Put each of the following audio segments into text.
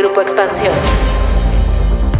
Grupo Expansión.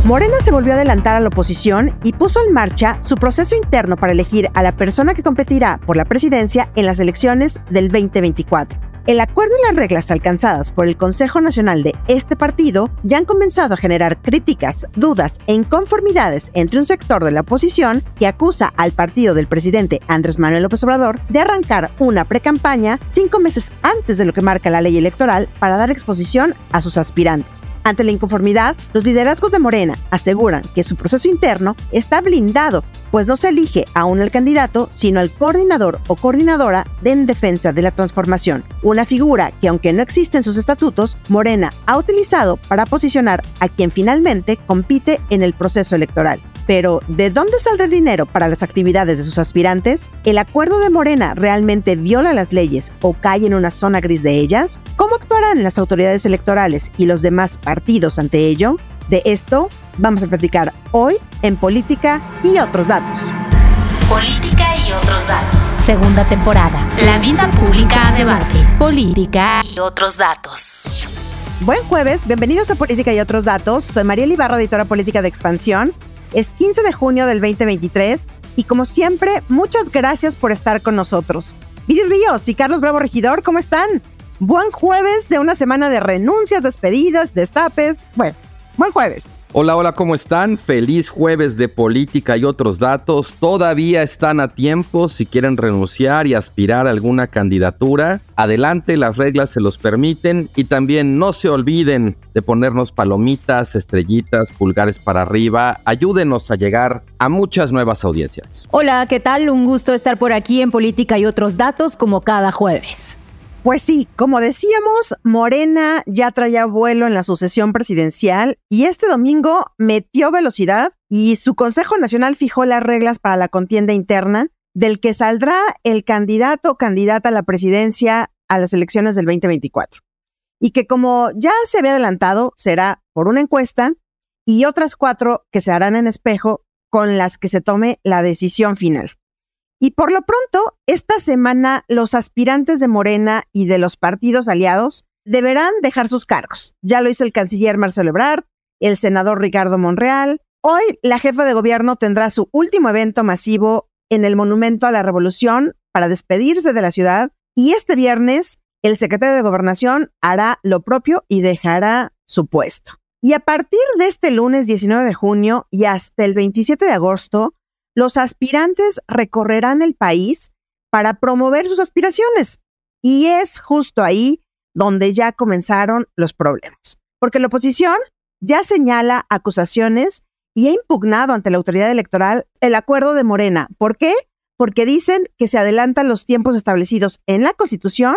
Morena se volvió a adelantar a la oposición y puso en marcha su proceso interno para elegir a la persona que competirá por la presidencia en las elecciones del 2024. El acuerdo y las reglas alcanzadas por el Consejo Nacional de este partido ya han comenzado a generar críticas, dudas e inconformidades entre un sector de la oposición que acusa al partido del presidente Andrés Manuel López Obrador de arrancar una precampaña cinco meses antes de lo que marca la ley electoral para dar exposición a sus aspirantes. Ante la inconformidad, los liderazgos de Morena aseguran que su proceso interno está blindado, pues no se elige aún al candidato, sino al coordinador o coordinadora de en defensa de la transformación, una figura que aunque no existe en sus estatutos, Morena ha utilizado para posicionar a quien finalmente compite en el proceso electoral. Pero, ¿de dónde saldrá el dinero para las actividades de sus aspirantes? ¿El acuerdo de Morena realmente viola las leyes o cae en una zona gris de ellas? ¿Cómo actuarán las autoridades electorales y los demás partidos ante ello? De esto vamos a platicar hoy en Política y otros datos. Política y otros datos. Segunda temporada. La vida pública a debate. Política y otros datos. Buen jueves, bienvenidos a Política y otros datos. Soy María Ibarra, editora política de Expansión. Es 15 de junio del 2023 y como siempre, muchas gracias por estar con nosotros. Viri Ríos y Carlos Bravo Regidor, ¿cómo están? Buen jueves de una semana de renuncias, despedidas, destapes. Bueno, buen jueves. Hola, hola, ¿cómo están? Feliz jueves de política y otros datos. Todavía están a tiempo si quieren renunciar y aspirar a alguna candidatura. Adelante, las reglas se los permiten y también no se olviden de ponernos palomitas, estrellitas, pulgares para arriba. Ayúdenos a llegar a muchas nuevas audiencias. Hola, ¿qué tal? Un gusto estar por aquí en Política y otros datos como cada jueves. Pues sí, como decíamos, Morena ya traía vuelo en la sucesión presidencial y este domingo metió velocidad y su Consejo Nacional fijó las reglas para la contienda interna del que saldrá el candidato o candidata a la presidencia a las elecciones del 2024. Y que como ya se había adelantado, será por una encuesta y otras cuatro que se harán en espejo con las que se tome la decisión final. Y por lo pronto, esta semana los aspirantes de Morena y de los partidos aliados deberán dejar sus cargos. Ya lo hizo el canciller Marcelo Ebrard, el senador Ricardo Monreal. Hoy la jefa de gobierno tendrá su último evento masivo en el Monumento a la Revolución para despedirse de la ciudad y este viernes el secretario de Gobernación hará lo propio y dejará su puesto. Y a partir de este lunes 19 de junio y hasta el 27 de agosto, los aspirantes recorrerán el país para promover sus aspiraciones. Y es justo ahí donde ya comenzaron los problemas. Porque la oposición ya señala acusaciones y ha impugnado ante la autoridad electoral el acuerdo de Morena. ¿Por qué? Porque dicen que se adelantan los tiempos establecidos en la Constitución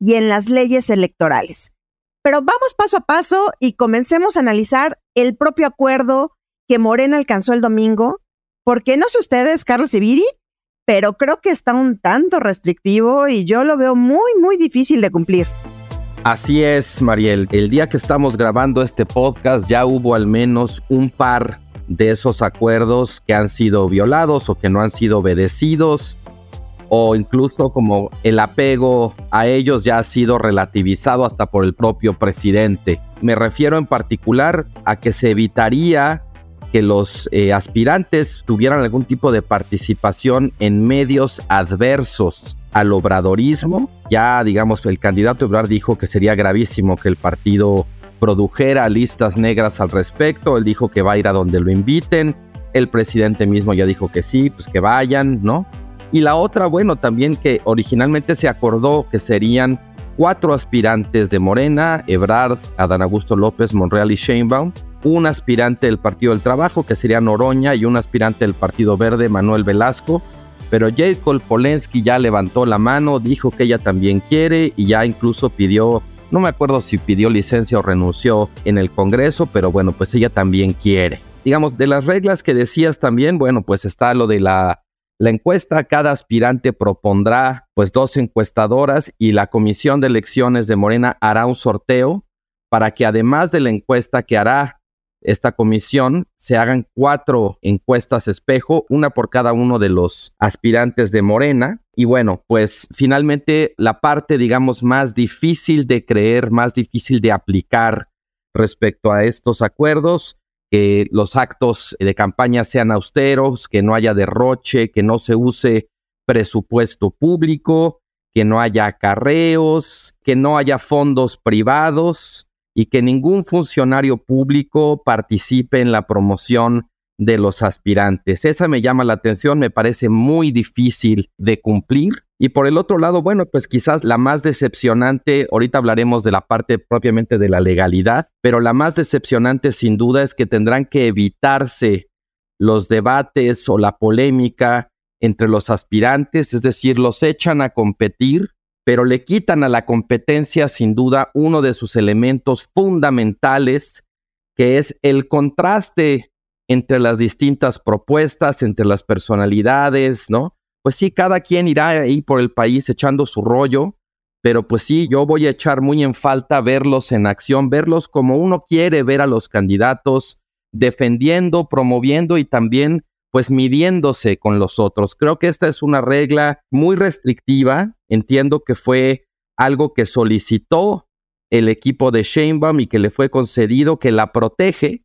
y en las leyes electorales. Pero vamos paso a paso y comencemos a analizar el propio acuerdo que Morena alcanzó el domingo porque no sé ustedes, Carlos Ibiri, pero creo que está un tanto restrictivo y yo lo veo muy, muy difícil de cumplir. Así es, Mariel. El día que estamos grabando este podcast ya hubo al menos un par de esos acuerdos que han sido violados o que no han sido obedecidos o incluso como el apego a ellos ya ha sido relativizado hasta por el propio presidente. Me refiero en particular a que se evitaría que los eh, aspirantes tuvieran algún tipo de participación en medios adversos al obradorismo. Ya, digamos, el candidato Ebrard dijo que sería gravísimo que el partido produjera listas negras al respecto. Él dijo que va a ir a donde lo inviten. El presidente mismo ya dijo que sí, pues que vayan, ¿no? Y la otra, bueno, también que originalmente se acordó que serían cuatro aspirantes de Morena, Ebrard, Adán Augusto López, Monreal y Sheinbaum, un aspirante del Partido del Trabajo, que sería Noroña, y un aspirante del Partido Verde, Manuel Velasco. Pero Jacob Polensky ya levantó la mano, dijo que ella también quiere y ya incluso pidió, no me acuerdo si pidió licencia o renunció en el Congreso, pero bueno, pues ella también quiere. Digamos, de las reglas que decías también, bueno, pues está lo de la, la encuesta, cada aspirante propondrá pues dos encuestadoras y la Comisión de Elecciones de Morena hará un sorteo para que además de la encuesta que hará esta comisión se hagan cuatro encuestas espejo, una por cada uno de los aspirantes de Morena. Y bueno, pues finalmente la parte, digamos, más difícil de creer, más difícil de aplicar respecto a estos acuerdos, que los actos de campaña sean austeros, que no haya derroche, que no se use presupuesto público, que no haya acarreos, que no haya fondos privados y que ningún funcionario público participe en la promoción de los aspirantes. Esa me llama la atención, me parece muy difícil de cumplir. Y por el otro lado, bueno, pues quizás la más decepcionante, ahorita hablaremos de la parte propiamente de la legalidad, pero la más decepcionante sin duda es que tendrán que evitarse los debates o la polémica entre los aspirantes, es decir, los echan a competir, pero le quitan a la competencia sin duda uno de sus elementos fundamentales, que es el contraste entre las distintas propuestas, entre las personalidades, ¿no? Pues sí, cada quien irá ahí por el país echando su rollo, pero pues sí, yo voy a echar muy en falta verlos en acción, verlos como uno quiere ver a los candidatos, defendiendo, promoviendo y también pues midiéndose con los otros. Creo que esta es una regla muy restrictiva. Entiendo que fue algo que solicitó el equipo de Sheinbaum y que le fue concedido, que la protege,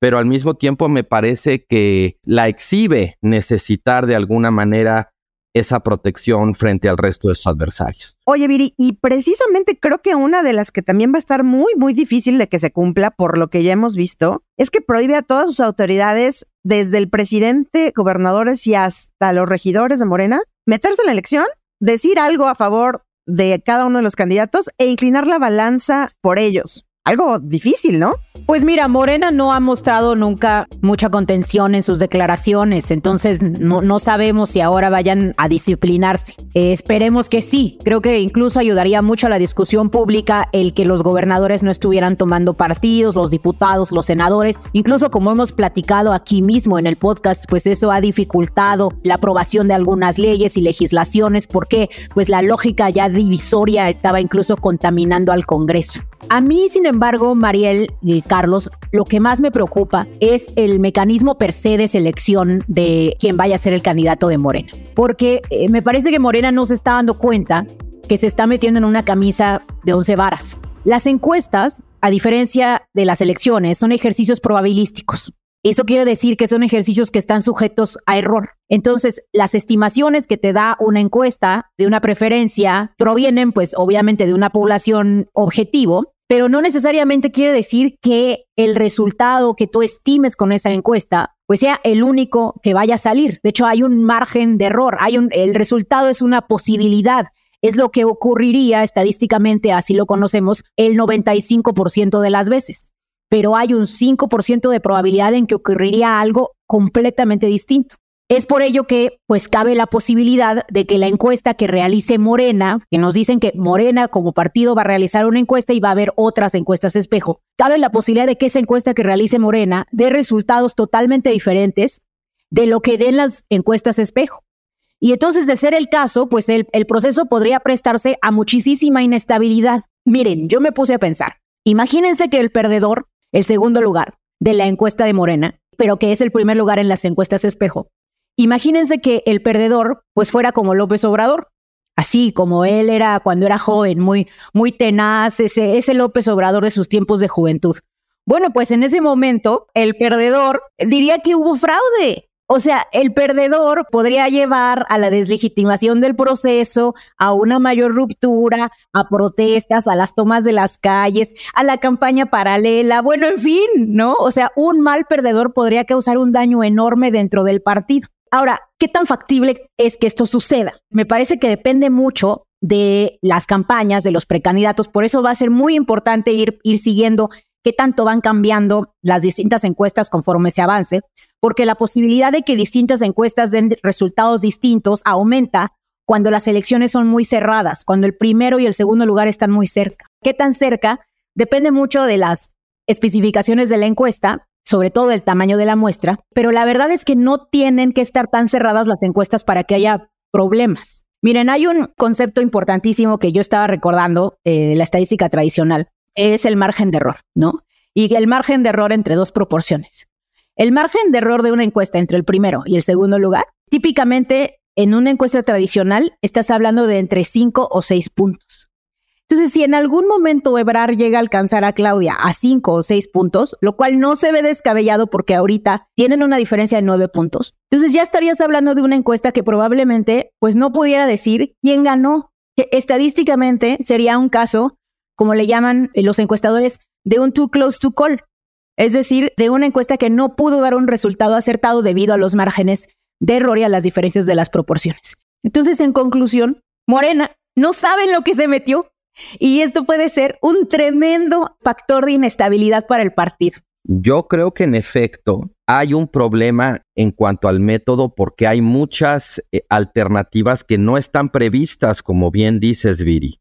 pero al mismo tiempo me parece que la exhibe necesitar de alguna manera esa protección frente al resto de sus adversarios. Oye, Viri, y precisamente creo que una de las que también va a estar muy, muy difícil de que se cumpla, por lo que ya hemos visto, es que prohíbe a todas sus autoridades, desde el presidente, gobernadores y hasta los regidores de Morena, meterse en la elección, decir algo a favor de cada uno de los candidatos e inclinar la balanza por ellos algo difícil, ¿no? Pues mira, Morena no ha mostrado nunca mucha contención en sus declaraciones, entonces no, sabemos si ahora vayan a disciplinarse. Eh, esperemos que sí. Creo que incluso ayudaría mucho a la discusión pública el que los gobernadores no estuvieran tomando partidos, los diputados, los senadores. Incluso como hemos platicado aquí mismo en el podcast, pues eso ha dificultado la aprobación de algunas leyes y legislaciones porque pues la lógica ya divisoria estaba incluso contaminando al Congreso. A mí, sin embargo, Mariel y Carlos, lo que más me preocupa es el mecanismo per se de selección de quien vaya a ser el candidato de Morena. Porque eh, me parece que Morena no se está dando cuenta que se está metiendo en una camisa de once varas. Las encuestas, a diferencia de las elecciones, son ejercicios probabilísticos. Eso quiere decir que son ejercicios que están sujetos a error. Entonces, las estimaciones que te da una encuesta de una preferencia provienen, pues, obviamente de una población objetivo, pero no necesariamente quiere decir que el resultado que tú estimes con esa encuesta pues sea el único que vaya a salir. De hecho, hay un margen de error, hay un, el resultado es una posibilidad. Es lo que ocurriría estadísticamente, así lo conocemos, el 95% de las veces pero hay un 5% de probabilidad en que ocurriría algo completamente distinto. Es por ello que pues cabe la posibilidad de que la encuesta que realice Morena, que nos dicen que Morena como partido va a realizar una encuesta y va a haber otras encuestas espejo, cabe la posibilidad de que esa encuesta que realice Morena dé resultados totalmente diferentes de lo que den las encuestas espejo. Y entonces, de ser el caso, pues el, el proceso podría prestarse a muchísima inestabilidad. Miren, yo me puse a pensar, imagínense que el perdedor el segundo lugar de la encuesta de Morena, pero que es el primer lugar en las encuestas espejo. Imagínense que el perdedor pues fuera como López Obrador, así como él era cuando era joven, muy, muy tenaz, ese, ese López Obrador de sus tiempos de juventud. Bueno, pues en ese momento el perdedor diría que hubo fraude, o sea, el perdedor podría llevar a la deslegitimación del proceso, a una mayor ruptura, a protestas, a las tomas de las calles, a la campaña paralela, bueno, en fin, ¿no? O sea, un mal perdedor podría causar un daño enorme dentro del partido. Ahora, ¿qué tan factible es que esto suceda? Me parece que depende mucho de las campañas, de los precandidatos, por eso va a ser muy importante ir, ir siguiendo qué tanto van cambiando las distintas encuestas conforme se avance, porque la posibilidad de que distintas encuestas den resultados distintos aumenta cuando las elecciones son muy cerradas, cuando el primero y el segundo lugar están muy cerca. ¿Qué tan cerca? Depende mucho de las especificaciones de la encuesta, sobre todo del tamaño de la muestra, pero la verdad es que no tienen que estar tan cerradas las encuestas para que haya problemas. Miren, hay un concepto importantísimo que yo estaba recordando eh, de la estadística tradicional, es el margen de error, ¿no? Y el margen de error entre dos proporciones. El margen de error de una encuesta entre el primero y el segundo lugar, típicamente en una encuesta tradicional estás hablando de entre 5 o 6 puntos. Entonces, si en algún momento Ebrar llega a alcanzar a Claudia a cinco o seis puntos, lo cual no se ve descabellado porque ahorita tienen una diferencia de nueve puntos, entonces ya estarías hablando de una encuesta que probablemente pues no pudiera decir quién ganó. Que estadísticamente sería un caso, como le llaman los encuestadores, de un too close to call, es decir, de una encuesta que no pudo dar un resultado acertado debido a los márgenes de error y a las diferencias de las proporciones. Entonces, en conclusión, Morena no saben lo que se metió, y esto puede ser un tremendo factor de inestabilidad para el partido. Yo creo que en efecto hay un problema en cuanto al método porque hay muchas eh, alternativas que no están previstas, como bien dices, Viri.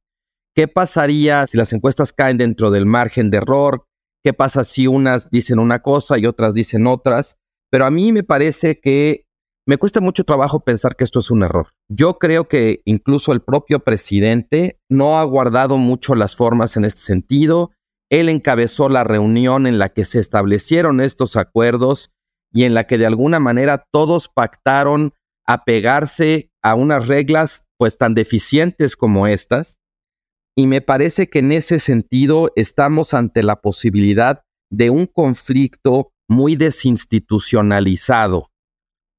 ¿Qué pasaría si las encuestas caen dentro del margen de error? ¿Qué pasa si unas dicen una cosa y otras dicen otras? Pero a mí me parece que me cuesta mucho trabajo pensar que esto es un error. Yo creo que incluso el propio presidente no ha guardado mucho las formas en este sentido. Él encabezó la reunión en la que se establecieron estos acuerdos y en la que de alguna manera todos pactaron apegarse a unas reglas pues tan deficientes como estas. Y me parece que en ese sentido estamos ante la posibilidad de un conflicto muy desinstitucionalizado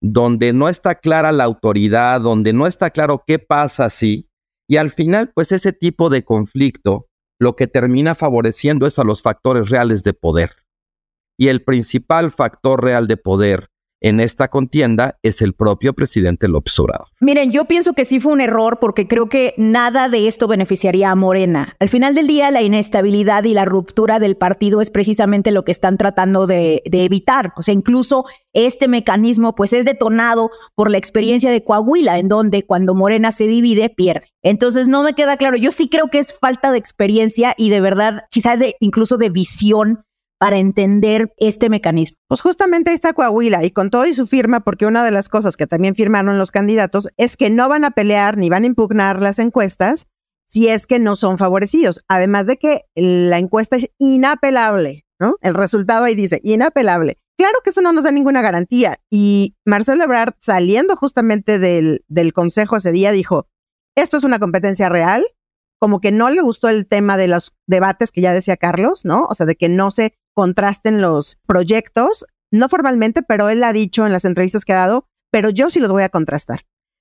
donde no está clara la autoridad, donde no está claro qué pasa si, y al final, pues ese tipo de conflicto lo que termina favoreciendo es a los factores reales de poder. Y el principal factor real de poder en esta contienda es el propio presidente López Obrador. Miren, yo pienso que sí fue un error porque creo que nada de esto beneficiaría a Morena. Al final del día, la inestabilidad y la ruptura del partido es precisamente lo que están tratando de, evitar. O sea, incluso este mecanismo pues es detonado por la experiencia de Coahuila, en donde cuando Morena se divide, pierde. Entonces no me queda claro. Yo sí creo que es falta de experiencia y de verdad, quizás de incluso de visión para entender este mecanismo? Pues justamente ahí está Coahuila y con todo y su firma, porque una de las cosas que también firmaron los candidatos es que no van a pelear ni van a impugnar las encuestas si es que no son favorecidos. Además de que la encuesta es inapelable, ¿no? El resultado ahí dice inapelable. Claro que eso no nos da ninguna garantía. Y Marcelo Ebrard, saliendo justamente del, del consejo ese día, dijo, esto es una competencia real, como que no le gustó el tema de los debates que ya decía Carlos, ¿no? O sea, de que no se contrasten los proyectos, no formalmente, pero él ha dicho en las entrevistas que ha dado, pero yo sí los voy a contrastar.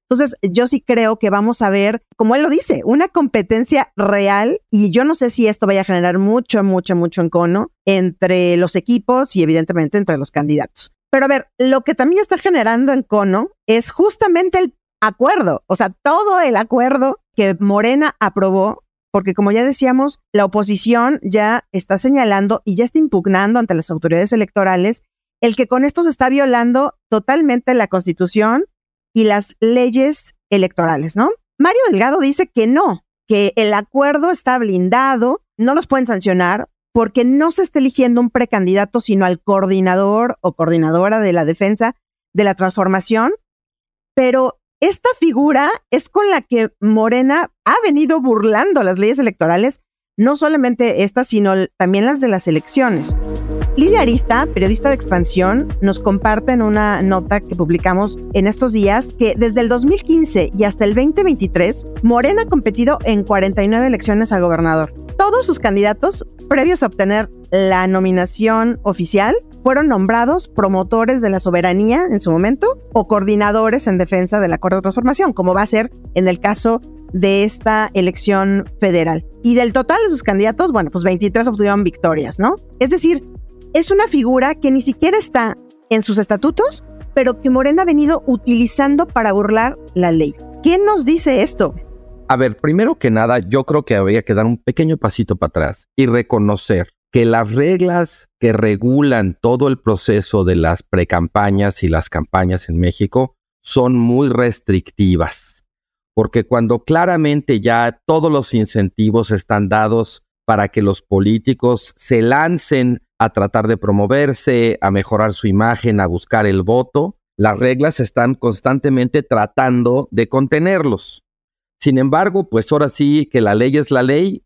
Entonces, yo sí creo que vamos a ver, como él lo dice, una competencia real y yo no sé si esto vaya a generar mucho, mucho, mucho encono entre los equipos y evidentemente entre los candidatos. Pero a ver, lo que también está generando encono es justamente el acuerdo, o sea, todo el acuerdo que Morena aprobó porque como ya decíamos, la oposición ya está señalando y ya está impugnando ante las autoridades electorales el que con esto se está violando totalmente la constitución y las leyes electorales, ¿no? Mario Delgado dice que no, que el acuerdo está blindado, no los pueden sancionar porque no se está eligiendo un precandidato, sino al coordinador o coordinadora de la defensa de la transformación, pero esta figura es con la que Morena ha venido burlando las leyes electorales, no solamente estas, sino también las de las elecciones. Lidia Arista, periodista de expansión, nos comparte en una nota que publicamos en estos días que desde el 2015 y hasta el 2023, Morena ha competido en 49 elecciones a gobernador. Todos sus candidatos, previos a obtener la nominación oficial, fueron nombrados promotores de la soberanía en su momento o coordinadores en defensa del acuerdo de transformación, como va a ser en el caso de esta elección federal. Y del total de sus candidatos, bueno, pues 23 obtuvieron victorias, ¿no? Es decir, es una figura que ni siquiera está en sus estatutos, pero que Morena ha venido utilizando para burlar la ley. ¿Quién nos dice esto? A ver, primero que nada, yo creo que habría que dar un pequeño pasito para atrás y reconocer que las reglas que regulan todo el proceso de las precampañas y las campañas en México son muy restrictivas, porque cuando claramente ya todos los incentivos están dados para que los políticos se lancen a tratar de promoverse, a mejorar su imagen, a buscar el voto, las reglas están constantemente tratando de contenerlos. Sin embargo, pues ahora sí que la ley es la ley,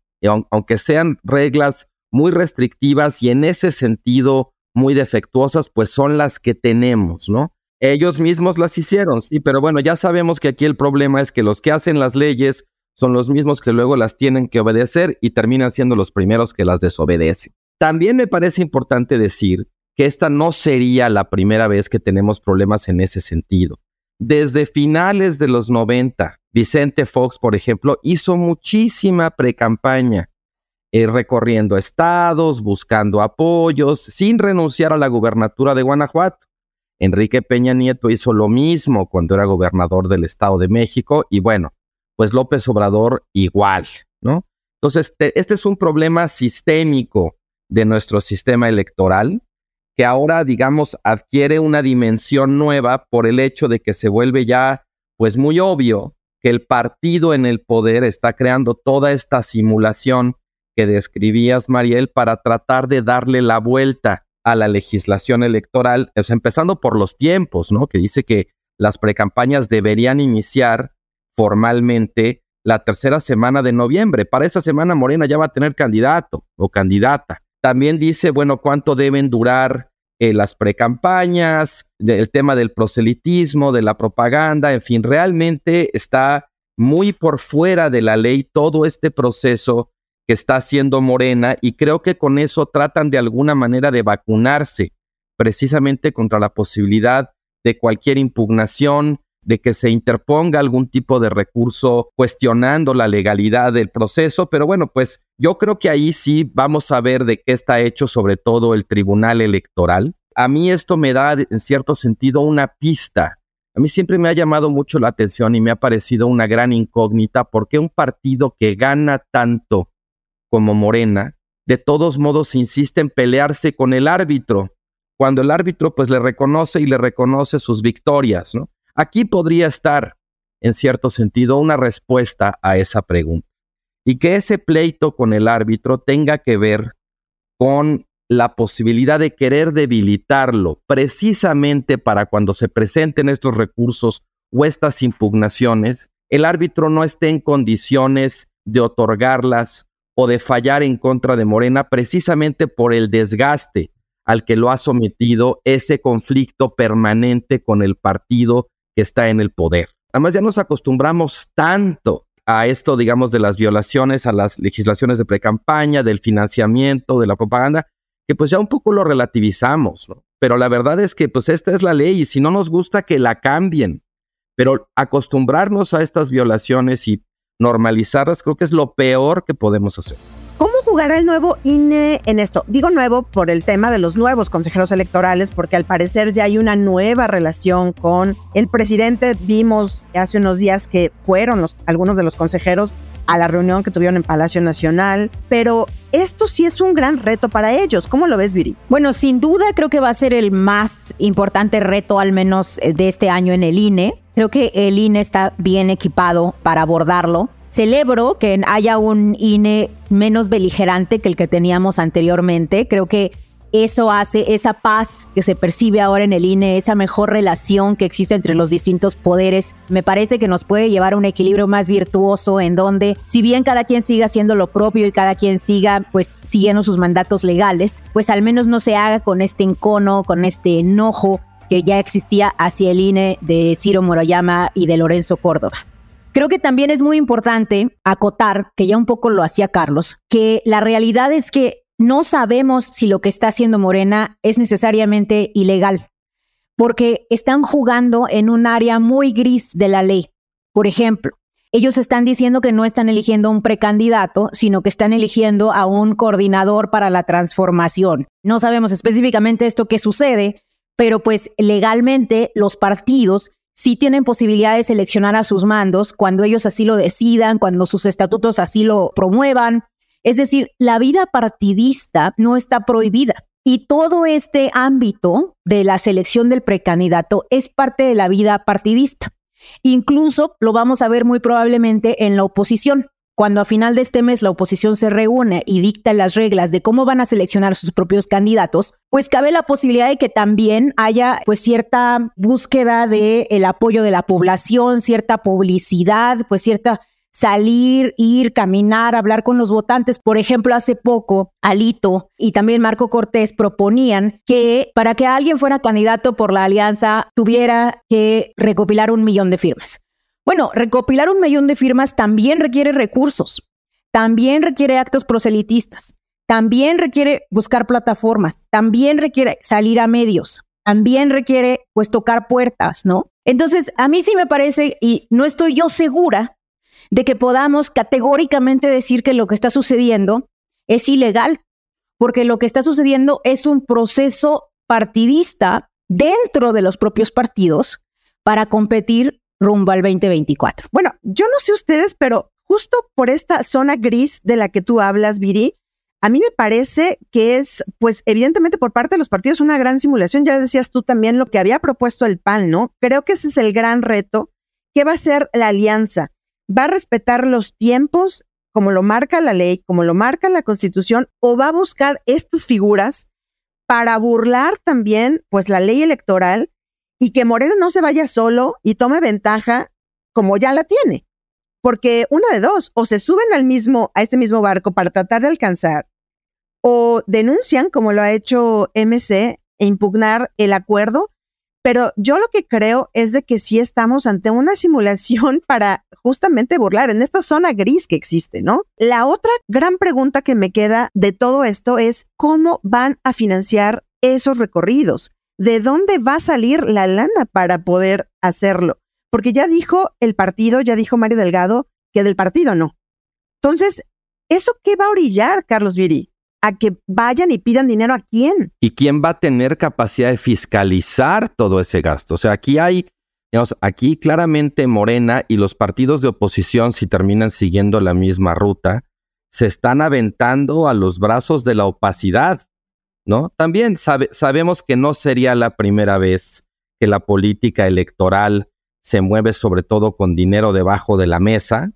aunque sean reglas muy restrictivas y en ese sentido muy defectuosas, pues son las que tenemos, ¿no? Ellos mismos las hicieron, sí, pero bueno, ya sabemos que aquí el problema es que los que hacen las leyes, son los mismos que luego las tienen que obedecer y terminan siendo los primeros que las desobedecen. También me parece importante decir que esta no sería la primera vez que tenemos problemas en ese sentido. Desde finales de los 90, Vicente Fox, por ejemplo, hizo muchísima precampaña, eh, recorriendo estados, buscando apoyos, sin renunciar a la gubernatura de Guanajuato. Enrique Peña Nieto hizo lo mismo cuando era gobernador del Estado de México y bueno, pues López Obrador igual, ¿no? Entonces, este es un problema sistémico de nuestro sistema electoral que ahora, digamos, adquiere una dimensión nueva por el hecho de que se vuelve ya, pues muy obvio que el partido en el poder está creando toda esta simulación que describías, Mariel, para tratar de darle la vuelta a la legislación electoral, empezando por los tiempos, ¿no? Que dice que las precampañas deberían iniciar formalmente la tercera semana de noviembre. Para esa semana Morena ya va a tener candidato o candidata. También dice, bueno, cuánto deben durar eh, las precampañas, el tema del proselitismo, de la propaganda, en fin, realmente está muy por fuera de la ley todo este proceso que está haciendo Morena y creo que con eso tratan de alguna manera de vacunarse precisamente contra la posibilidad de cualquier impugnación, de que se interponga algún tipo de recurso cuestionando la legalidad del proceso, pero bueno, pues yo creo que ahí sí vamos a ver de qué está hecho sobre todo el Tribunal Electoral. A mí esto me da en cierto sentido una pista. A mí siempre me ha llamado mucho la atención y me ha parecido una gran incógnita porque un partido que gana tanto como Morena, de todos modos insiste en pelearse con el árbitro, cuando el árbitro pues le reconoce y le reconoce sus victorias, ¿no? Aquí podría estar, en cierto sentido, una respuesta a esa pregunta. Y que ese pleito con el árbitro tenga que ver con la posibilidad de querer debilitarlo precisamente para cuando se presenten estos recursos o estas impugnaciones, el árbitro no esté en condiciones de otorgarlas o de fallar en contra de Morena precisamente por el desgaste al que lo ha sometido ese conflicto permanente con el partido que está en el poder. Además, ya nos acostumbramos tanto a esto, digamos, de las violaciones a las legislaciones de precampaña, del financiamiento, de la propaganda, que pues ya un poco lo relativizamos, ¿no? Pero la verdad es que pues esta es la ley y si no nos gusta que la cambien, pero acostumbrarnos a estas violaciones y normalizarlas creo que es lo peor que podemos hacer. ¿Cómo jugará el nuevo INE en esto? Digo nuevo por el tema de los nuevos consejeros electorales, porque al parecer ya hay una nueva relación con el presidente. Vimos hace unos días que fueron los, algunos de los consejeros a la reunión que tuvieron en Palacio Nacional, pero esto sí es un gran reto para ellos. ¿Cómo lo ves, Viri? Bueno, sin duda creo que va a ser el más importante reto, al menos eh, de este año en el INE. Creo que el INE está bien equipado para abordarlo. Celebro que haya un INE menos beligerante que el que teníamos anteriormente. Creo que eso hace esa paz que se percibe ahora en el INE, esa mejor relación que existe entre los distintos poderes, me parece que nos puede llevar a un equilibrio más virtuoso en donde, si bien cada quien siga haciendo lo propio y cada quien siga pues siguiendo sus mandatos legales, pues al menos no se haga con este encono, con este enojo que ya existía hacia el INE de Ciro Moroyama y de Lorenzo Córdoba. Creo que también es muy importante acotar, que ya un poco lo hacía Carlos, que la realidad es que no sabemos si lo que está haciendo Morena es necesariamente ilegal, porque están jugando en un área muy gris de la ley. Por ejemplo, ellos están diciendo que no están eligiendo un precandidato, sino que están eligiendo a un coordinador para la transformación. No sabemos específicamente esto qué sucede, pero pues legalmente los partidos sí tienen posibilidad de seleccionar a sus mandos cuando ellos así lo decidan, cuando sus estatutos así lo promuevan. Es decir, la vida partidista no está prohibida. Y todo este ámbito de la selección del precandidato es parte de la vida partidista. Incluso lo vamos a ver muy probablemente en la oposición. Cuando a final de este mes la oposición se reúne y dicta las reglas de cómo van a seleccionar sus propios candidatos, pues cabe la posibilidad de que también haya pues cierta búsqueda de el apoyo de la población, cierta publicidad, pues cierta salir, ir, caminar, hablar con los votantes. Por ejemplo, hace poco, Alito y también Marco Cortés proponían que para que alguien fuera candidato por la alianza tuviera que recopilar un millón de firmas. Bueno, recopilar un millón de firmas también requiere recursos, también requiere actos proselitistas, también requiere buscar plataformas, también requiere salir a medios, también requiere pues tocar puertas, ¿no? Entonces, a mí sí me parece, y no estoy yo segura de que podamos categóricamente decir que lo que está sucediendo es ilegal, porque lo que está sucediendo es un proceso partidista dentro de los propios partidos para competir rumbo al 2024. Bueno, yo no sé ustedes, pero justo por esta zona gris de la que tú hablas, Viri, a mí me parece que es, pues evidentemente por parte de los partidos una gran simulación. Ya decías tú también lo que había propuesto el PAN, ¿no? Creo que ese es el gran reto. ¿Qué va a ser la alianza? ¿Va a respetar los tiempos como lo marca la ley, como lo marca la constitución, o va a buscar estas figuras para burlar también, pues, la ley electoral y que Moreno no se vaya solo y tome ventaja como ya la tiene? Porque una de dos, o se suben al mismo, a este mismo barco para tratar de alcanzar, o denuncian, como lo ha hecho MC, e impugnar el acuerdo. Pero yo lo que creo es de que sí estamos ante una simulación para justamente burlar en esta zona gris que existe, ¿no? La otra gran pregunta que me queda de todo esto es cómo van a financiar esos recorridos. ¿De dónde va a salir la lana para poder hacerlo? Porque ya dijo el partido, ya dijo Mario Delgado, que del partido no. Entonces, ¿eso qué va a orillar, Carlos Viri? ¿A que vayan y pidan dinero a quién? ¿Y quién va a tener capacidad de fiscalizar todo ese gasto? O sea, aquí hay, digamos, aquí claramente Morena y los partidos de oposición, si terminan siguiendo la misma ruta, se están aventando a los brazos de la opacidad, ¿no? También sabemos que no sería la primera vez que la política electoral se mueve sobre todo con dinero debajo de la mesa,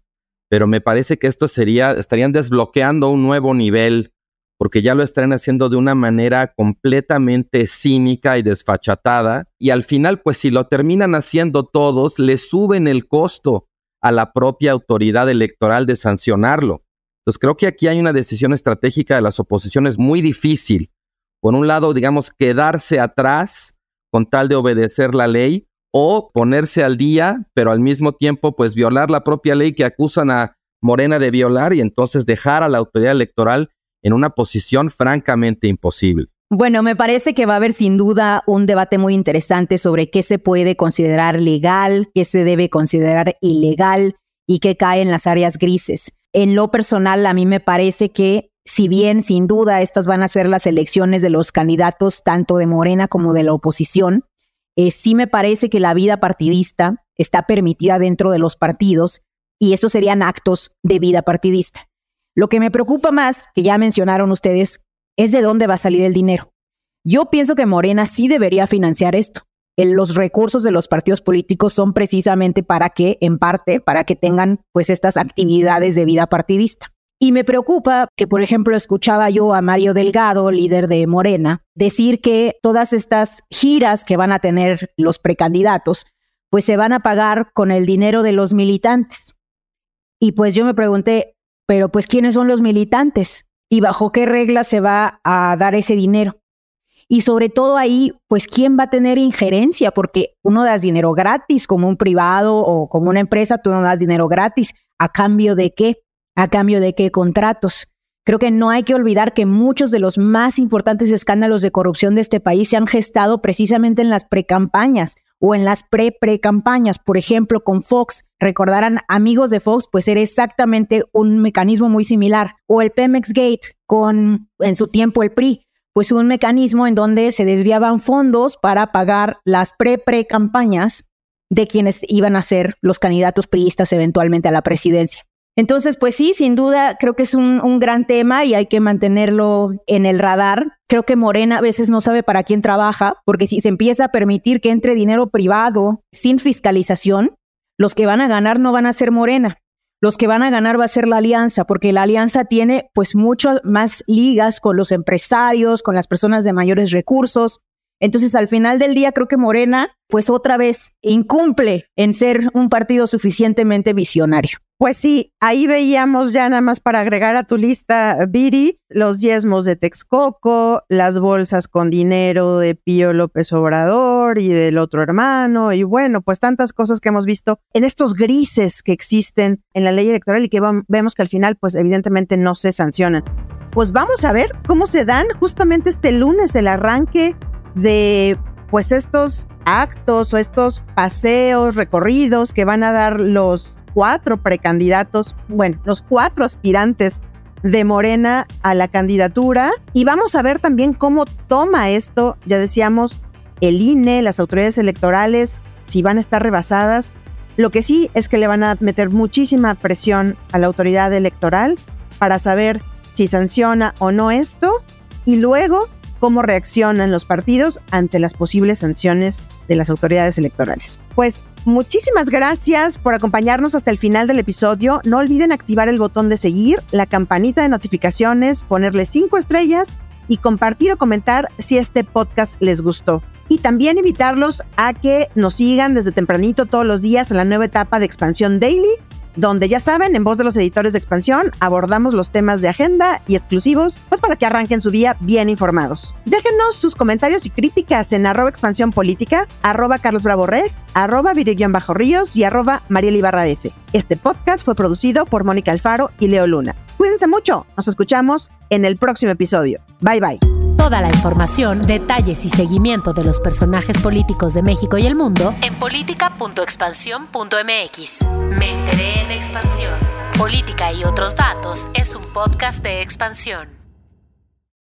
pero me parece que esto sería, estarían desbloqueando un nuevo nivel, porque ya lo estarían haciendo de una manera completamente cínica y desfachatada, y al final, pues si lo terminan haciendo todos, le suben el costo a la propia autoridad electoral de sancionarlo. Entonces creo que aquí hay una decisión estratégica de las oposiciones muy difícil. Por un lado, digamos, quedarse atrás con tal de obedecer la ley, o ponerse al día, pero al mismo tiempo pues violar la propia ley que acusan a Morena de violar y entonces dejar a la autoridad electoral en una posición francamente imposible. Bueno, me parece que va a haber sin duda un debate muy interesante sobre qué se puede considerar legal, qué se debe considerar ilegal y qué cae en las áreas grises. En lo personal, a mí me parece que si bien sin duda estas van a ser las elecciones de los candidatos tanto de Morena como de la oposición, eh, sí me parece que la vida partidista está permitida dentro de los partidos y esos serían actos de vida partidista. Lo que me preocupa más, que ya mencionaron ustedes, es de dónde va a salir el dinero. Yo pienso que Morena sí debería financiar esto. los recursos de los partidos políticos son precisamente para que, en parte, para que tengan pues estas actividades de vida partidista. Y me preocupa que, por ejemplo, escuchaba yo a Mario Delgado, líder de Morena, decir que todas estas giras que van a tener los precandidatos, pues se van a pagar con el dinero de los militantes. Y pues yo me pregunté, pero pues ¿quiénes son los militantes? ¿Y bajo qué reglas se va a dar ese dinero? Y sobre todo ahí, pues ¿quién va a tener injerencia? Porque uno das dinero gratis como un privado o como una empresa, tú no das dinero gratis. ¿A cambio de qué? ¿A cambio de qué contratos? Creo que no hay que olvidar que muchos de los más importantes escándalos de corrupción de este país se han gestado precisamente en las precampañas o en las pre-pre-campañas. Por ejemplo, con Fox, recordarán amigos de Fox, pues era exactamente un mecanismo muy similar. O el Pemex Gate con, en su tiempo, el PRI, pues un mecanismo en donde se desviaban fondos para pagar las pre-pre-campañas de quienes iban a ser los candidatos priistas eventualmente a la presidencia. Entonces, pues sí, sin duda, creo que es un, gran tema y hay que mantenerlo en el radar. Creo que Morena a veces no sabe para quién trabaja, porque si se empieza a permitir que entre dinero privado sin fiscalización, los que van a ganar no van a ser Morena. Los que van a ganar va a ser la alianza, porque la alianza tiene pues mucho más ligas con los empresarios, con las personas de mayores recursos. Entonces, al final del día, creo que Morena, pues otra vez, incumple en ser un partido suficientemente visionario. Pues sí, ahí veíamos ya nada más para agregar a tu lista, Viri, los diezmos de Texcoco, las bolsas con dinero de Pío López Obrador y del otro hermano, y bueno, pues tantas cosas que hemos visto en estos grises que existen en la ley electoral y que vemos que al final, pues evidentemente no se sancionan. Pues vamos a ver cómo se dan justamente este lunes el arranque de pues estos actos o estos paseos, recorridos que van a dar los cuatro precandidatos, bueno, los cuatro aspirantes de Morena a la candidatura. Y vamos a ver también cómo toma esto, ya decíamos, el INE, las autoridades electorales, si van a estar rebasadas. Lo que sí es que le van a meter muchísima presión a la autoridad electoral para saber si sanciona o no esto. Y luego cómo reaccionan los partidos ante las posibles sanciones de las autoridades electorales. Pues muchísimas gracias por acompañarnos hasta el final del episodio. No olviden activar el botón de seguir, la campanita de notificaciones, ponerle cinco estrellas y compartir o comentar si este podcast les gustó. Y también invitarlos a que nos sigan desde tempranito todos los días en la nueva etapa de Expansión Daily donde ya saben, en voz de los editores de expansión, abordamos los temas de agenda y exclusivos, pues para que arranquen su día bien informados. Déjenos sus comentarios y críticas en arroba expansión política, arroba Carlos Bravo arroba Bajo Ríos y arroba Mariel Ibarra F. Este podcast fue producido por Mónica Alfaro y Leo Luna. Cuídense mucho, nos escuchamos en el próximo episodio. Bye bye. Toda la información, detalles y seguimiento de los personajes políticos de México y el mundo en política.expansión.mx. Me enteré en expansión. Política y otros datos es un podcast de expansión.